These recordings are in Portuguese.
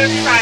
to try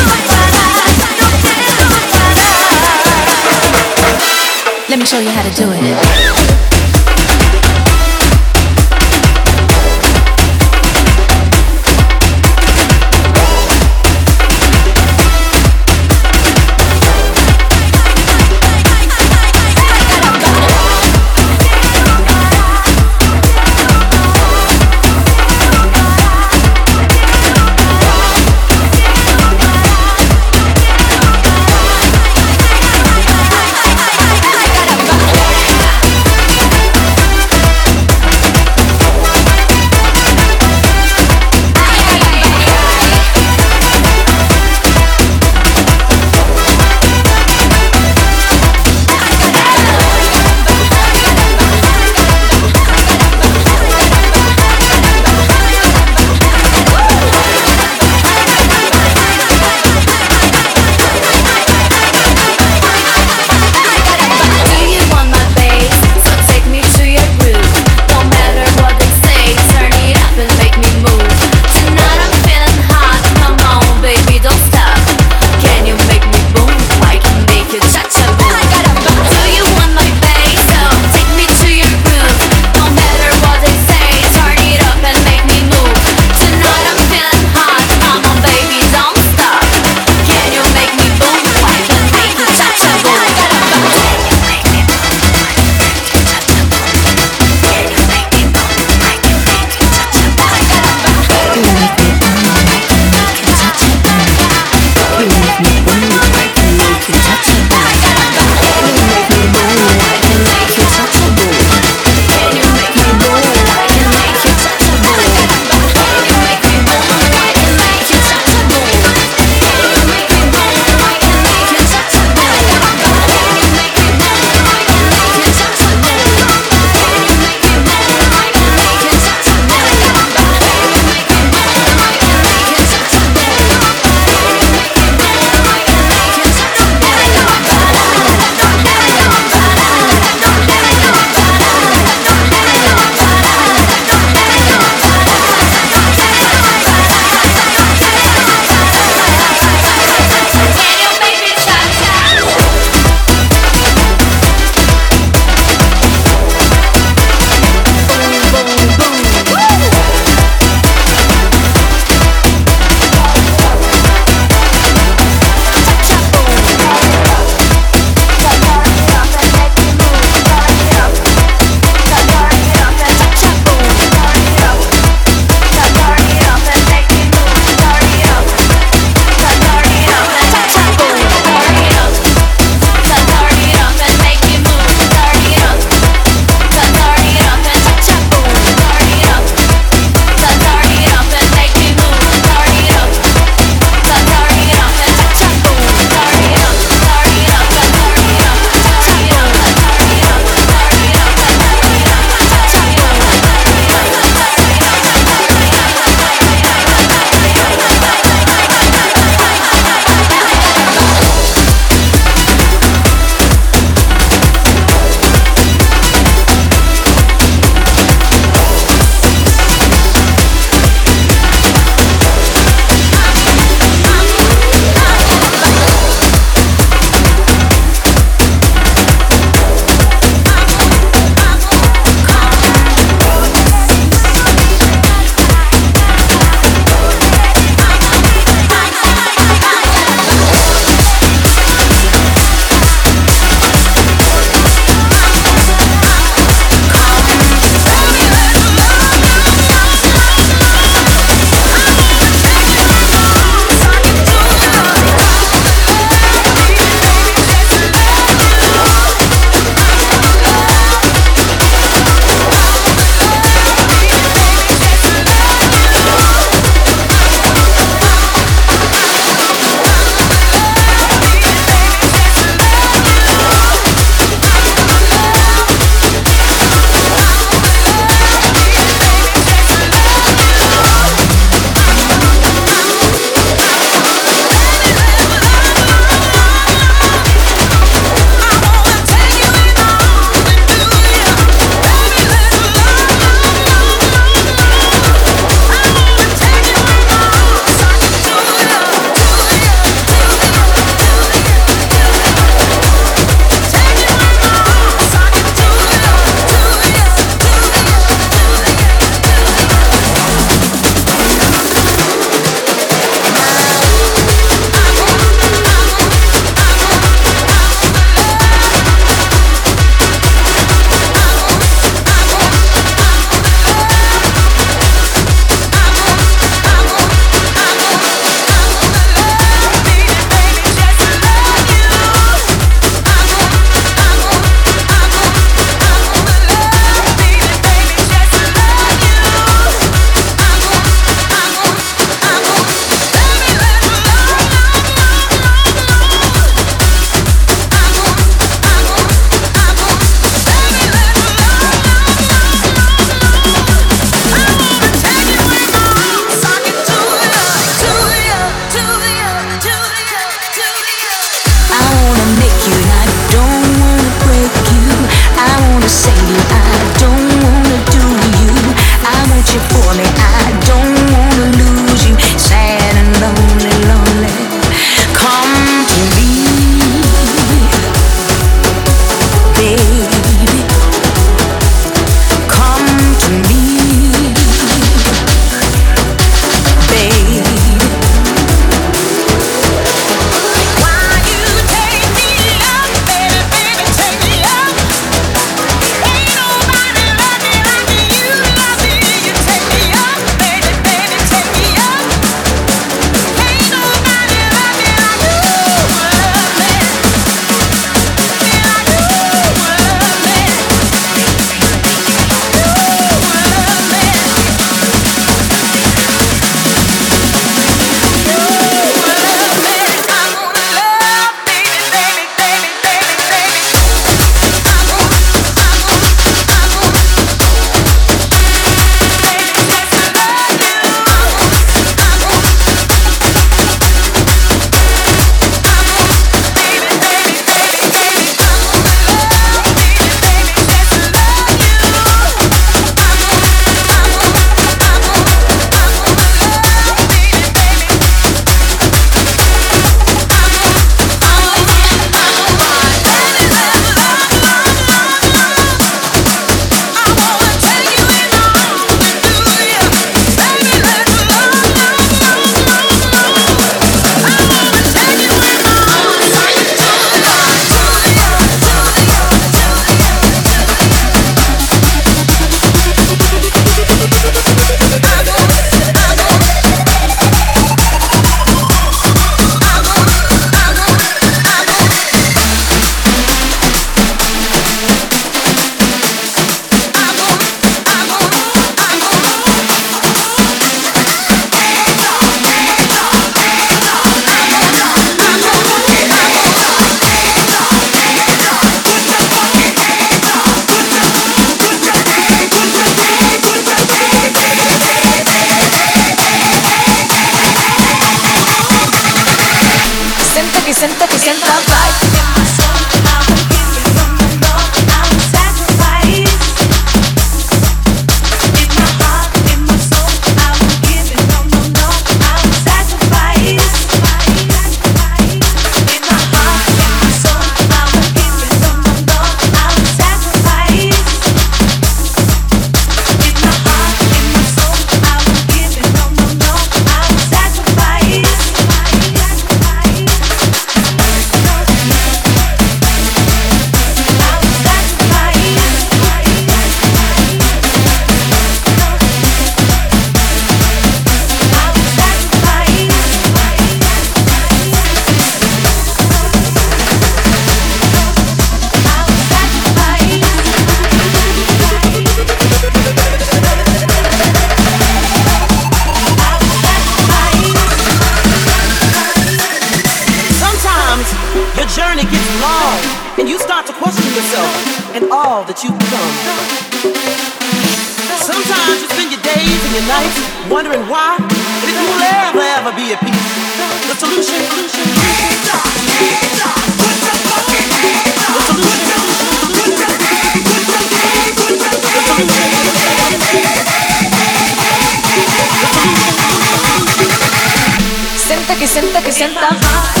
Senta que senta que senta.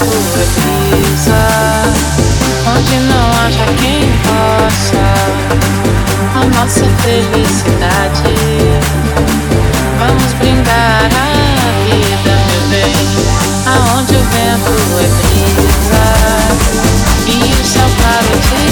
O vento é brisa, Onde não haja quem possa A nossa felicidade. Vamos brindar a vida, meu bem Aonde o vento é brisa E o céu para te é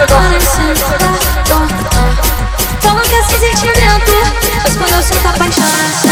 coração Toma com esse sentimento Mas quando eu sinto apaixonado